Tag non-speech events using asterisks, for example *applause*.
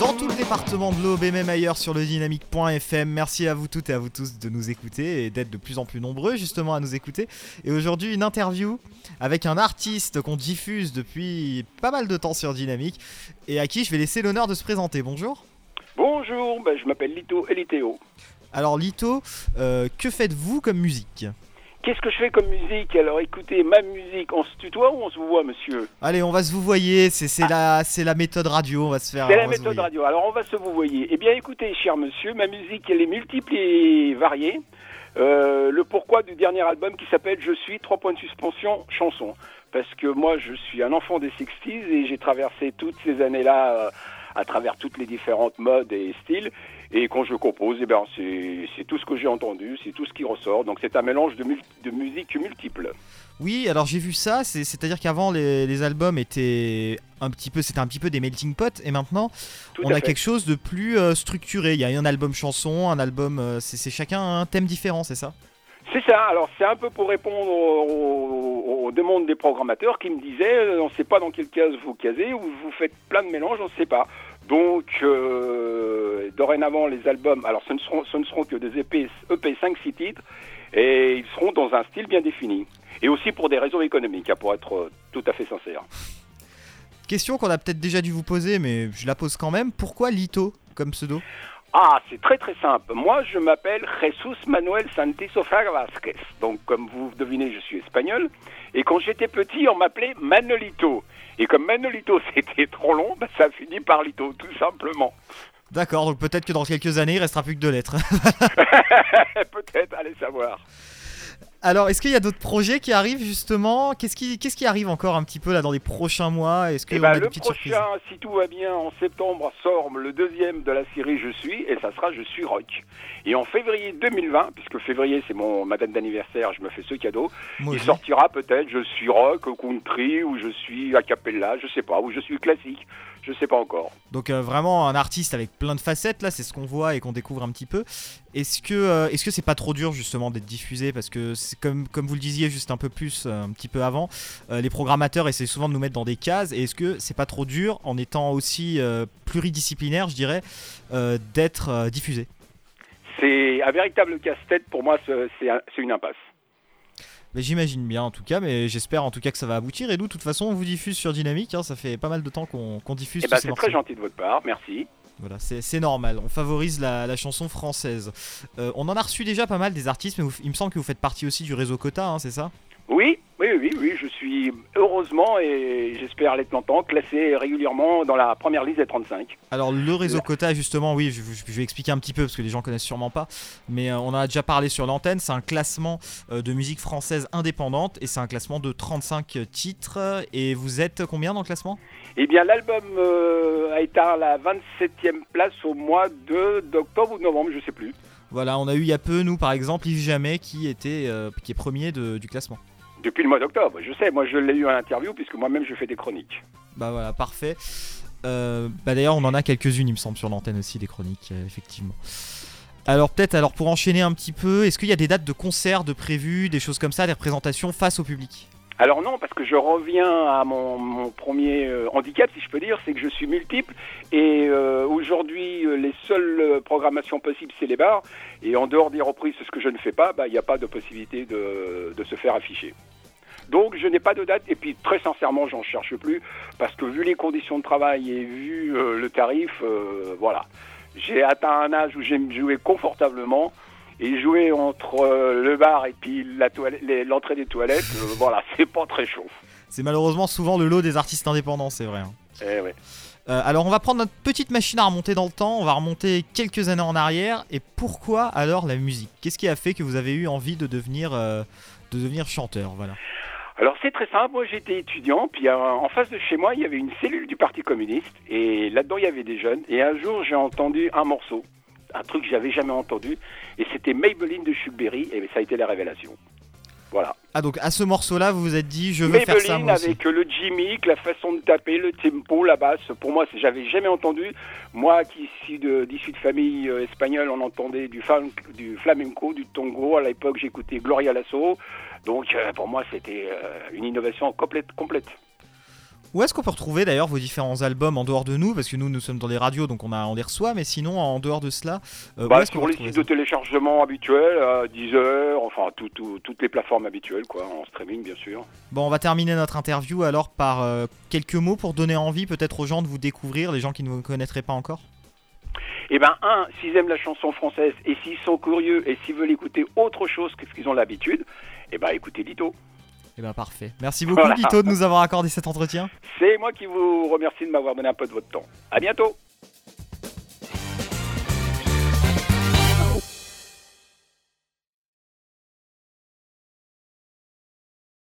dans tout le département de l'Aube et même ailleurs sur le dynamique.fm. Merci à vous toutes et à vous tous de nous écouter et d'être de plus en plus nombreux justement à nous écouter. Et aujourd'hui une interview avec un artiste qu'on diffuse depuis pas mal de temps sur Dynamique et à qui je vais laisser l'honneur de se présenter. Bonjour. Bonjour, ben, je m'appelle Lito Elitéo. Alors Lito, euh, que faites-vous comme musique? Qu'est-ce que je fais comme musique Alors écoutez, ma musique, on se tutoie ou on se voit, monsieur Allez, on va se vous voyer, c'est la, la méthode radio, on va se faire... C'est la méthode radio, alors on va se vous voyer. Eh bien écoutez, cher monsieur, ma musique, elle est multiple et variée. Euh, le pourquoi du dernier album qui s'appelle Je suis, trois points de suspension, chanson. Parce que moi, je suis un enfant des 60s et j'ai traversé toutes ces années-là euh, à travers toutes les différentes modes et styles. Et quand je compose, eh ben, c'est tout ce que j'ai entendu, c'est tout ce qui ressort. Donc c'est un mélange de, mul- de musique multiple. Oui, alors j'ai vu ça, c'est- c'est-à-dire qu'avant les, les albums étaient un petit peu, c'était un petit peu des melting pot, et maintenant Tout on a fait. quelque chose de plus euh, structuré. Il y a un album chanson, un album, euh, c'est c'est chacun un thème différent, c'est ça? C'est ça, alors c'est un peu pour répondre aux, aux- aux demandes des programmateurs qui me disaient euh, on ne sait pas dans quelle case vous casez ou vous faites plein de mélanges, on ne sait pas. Donc euh, dorénavant les albums, alors ce ne seront, ce ne seront que des EP, EP 5-6 titres et ils seront dans un style bien défini. Et aussi pour des raisons économiques, hein, pour être euh, tout à fait sincère. Question qu'on a peut-être déjà dû vous poser, mais je la pose quand même. Pourquoi Lito comme pseudo? Ah, c'est très très simple. Moi, je m'appelle Jesus Manuel Santisofer Vasquez. Donc, comme vous devinez, je suis espagnol. Et quand j'étais petit, on m'appelait Manolito. Et comme Manolito, *laughs* c'était trop long, bah, ça a fini par Lito, tout simplement. D'accord, donc peut-être que dans quelques années, il restera plus que deux lettres. *laughs* *laughs* Peut-être, allez savoir. Alors, est-ce qu'il y a d'autres projets qui arrivent justement? Qu'est-ce qui, qu'est-ce qui arrive encore un petit peu là dans les prochains mois? Est-ce Et qu'on ben, le prochain, si tout va bien, en septembre, sort le deuxième de la série Je suis, et ça sera Je suis rock. Et en février 2020, puisque février c'est mon ma date d'anniversaire, je me fais ce cadeau, Moi il aussi. sortira peut-être Je suis rock, country, ou Je suis a cappella, je sais pas, ou Je suis classique, je sais pas encore. Donc euh, vraiment un artiste avec plein de facettes là, c'est ce qu'on voit et qu'on découvre un petit peu. Est-ce que euh, est-ce que c'est pas trop dur justement d'être diffusé? Parce que c'est comme comme vous le disiez juste un peu plus euh, un petit peu avant, les programmateurs essaient souvent de nous mettre dans des cases et est-ce que c'est pas trop dur en étant aussi pluridisciplinaire, je dirais, d'être diffusé? C'est un véritable casse-tête pour moi, ce- c'est une impasse. Mais j'imagine bien en tout cas, mais j'espère en tout cas que ça va aboutir. Et nous, de toute façon, on vous diffuse sur Dynamique. hein, ça fait pas mal de temps qu'on diffuse. Eh ben, ces c'est très gentil de votre part, merci. Voilà, c'est c'est normal. On favorise la, la chanson française. Euh, on en a reçu déjà pas mal des artistes, mais vous- il me semble que vous faites partie aussi du réseau Quota, hein, c'est ça? Oui, oui, oui, oui, je suis heureusement et j'espère l'être longtemps classé régulièrement dans la première liste des 35. Alors le réseau Quota, justement, oui, je, je- je vais expliquer un petit peu parce que les gens connaissent sûrement pas. Mais euh, on en a déjà parlé sur l'antenne. C'est un classement euh, de musique française indépendante et c'est un classement de 35 titres. Et vous êtes combien dans le classement? Eh bien, l'album euh, a été à la 27e place au mois de d'octobre ou de novembre, je sais plus. Voilà, on a eu il y a peu, nous par exemple, Yves Jamais qui était euh, qui est premier de- du classement. Depuis le mois d'octobre, je sais, moi je l'ai eu en interview puisque moi-même je fais des chroniques. Bah voilà, parfait. Euh, bah d'ailleurs, on en a quelques-unes, il me semble, sur l'antenne aussi, des chroniques, euh, effectivement. Alors peut-être, alors pour enchaîner un petit peu, est-ce qu'il y a des dates de concerts de prévues, des choses comme ça, des représentations face au public? Alors non, parce que je reviens à mon, mon premier euh, handicap, si je peux dire, c'est que je suis multiple. Et euh, aujourd'hui, euh, les seules programmations possibles, c'est les bars. Et en dehors des reprises, ce que je ne fais pas, bah, il n'y a pas de possibilité de, de se faire afficher. Donc je n'ai pas de date. Et puis très sincèrement, j'en cherche plus. Parce que vu les conditions de travail et vu euh, le tarif, euh, voilà. J'ai atteint un âge où j'aime jouer confortablement. Et jouer entre euh, le bar et puis l'entrée des toilettes, voilà, *laughs* c'est pas très chaud. C'est malheureusement souvent le lot des artistes indépendants, c'est vrai. hein. Eh ouais. Euh, alors on va prendre notre petite machine à remonter dans le temps, on va remonter quelques années en arrière. Et pourquoi alors la musique? Qu'est-ce qui a fait que vous avez eu envie de devenir, euh, de devenir chanteur? Voilà. Alors c'est très simple, moi j'étais étudiant, puis euh, en face de chez moi il y avait une cellule du Parti communiste, et là-dedans il y avait des jeunes, et un jour j'ai entendu un morceau, un truc que j'avais jamais entendu, et c'était Maybelline de Chuck Berry, et ça a été la révélation. Voilà. Ah donc à ce morceau-là, vous vous êtes dit, je veux faire ça Maybelline moi aussi. avec le gimmick, la façon de taper, le tempo, la basse, pour moi j'avais jamais entendu. Moi qui suis de, d'issue de famille euh, espagnole, on entendait du, du flamenco, du tango, à l'époque j'écoutais Gloria Lasso, donc euh, pour moi c'était euh, une innovation complète. complète. Où est-ce qu'on peut retrouver d'ailleurs vos différents albums en dehors de nous? Parce que nous, nous sommes dans les radios, donc on, a, on les reçoit, mais sinon, en dehors de cela, euh, bah, sur les sites de téléchargement habituels, à 10 heures, enfin toutes les plateformes habituelles, quoi, en streaming bien sûr. Bon, on va terminer notre interview alors par euh, quelques mots pour donner envie peut-être aux gens de vous découvrir, les gens qui ne vous connaîtraient pas encore? Eh ben, un, s'ils aiment la chanson française et s'ils sont curieux et s'ils veulent écouter autre chose que ce qu'ils ont l'habitude, eh ben, écoutez Lito. Eh ben parfait. Merci beaucoup, Lito, de nous avoir accordé cet entretien. C'est moi qui vous remercie de m'avoir donné un peu de votre temps. À bientôt.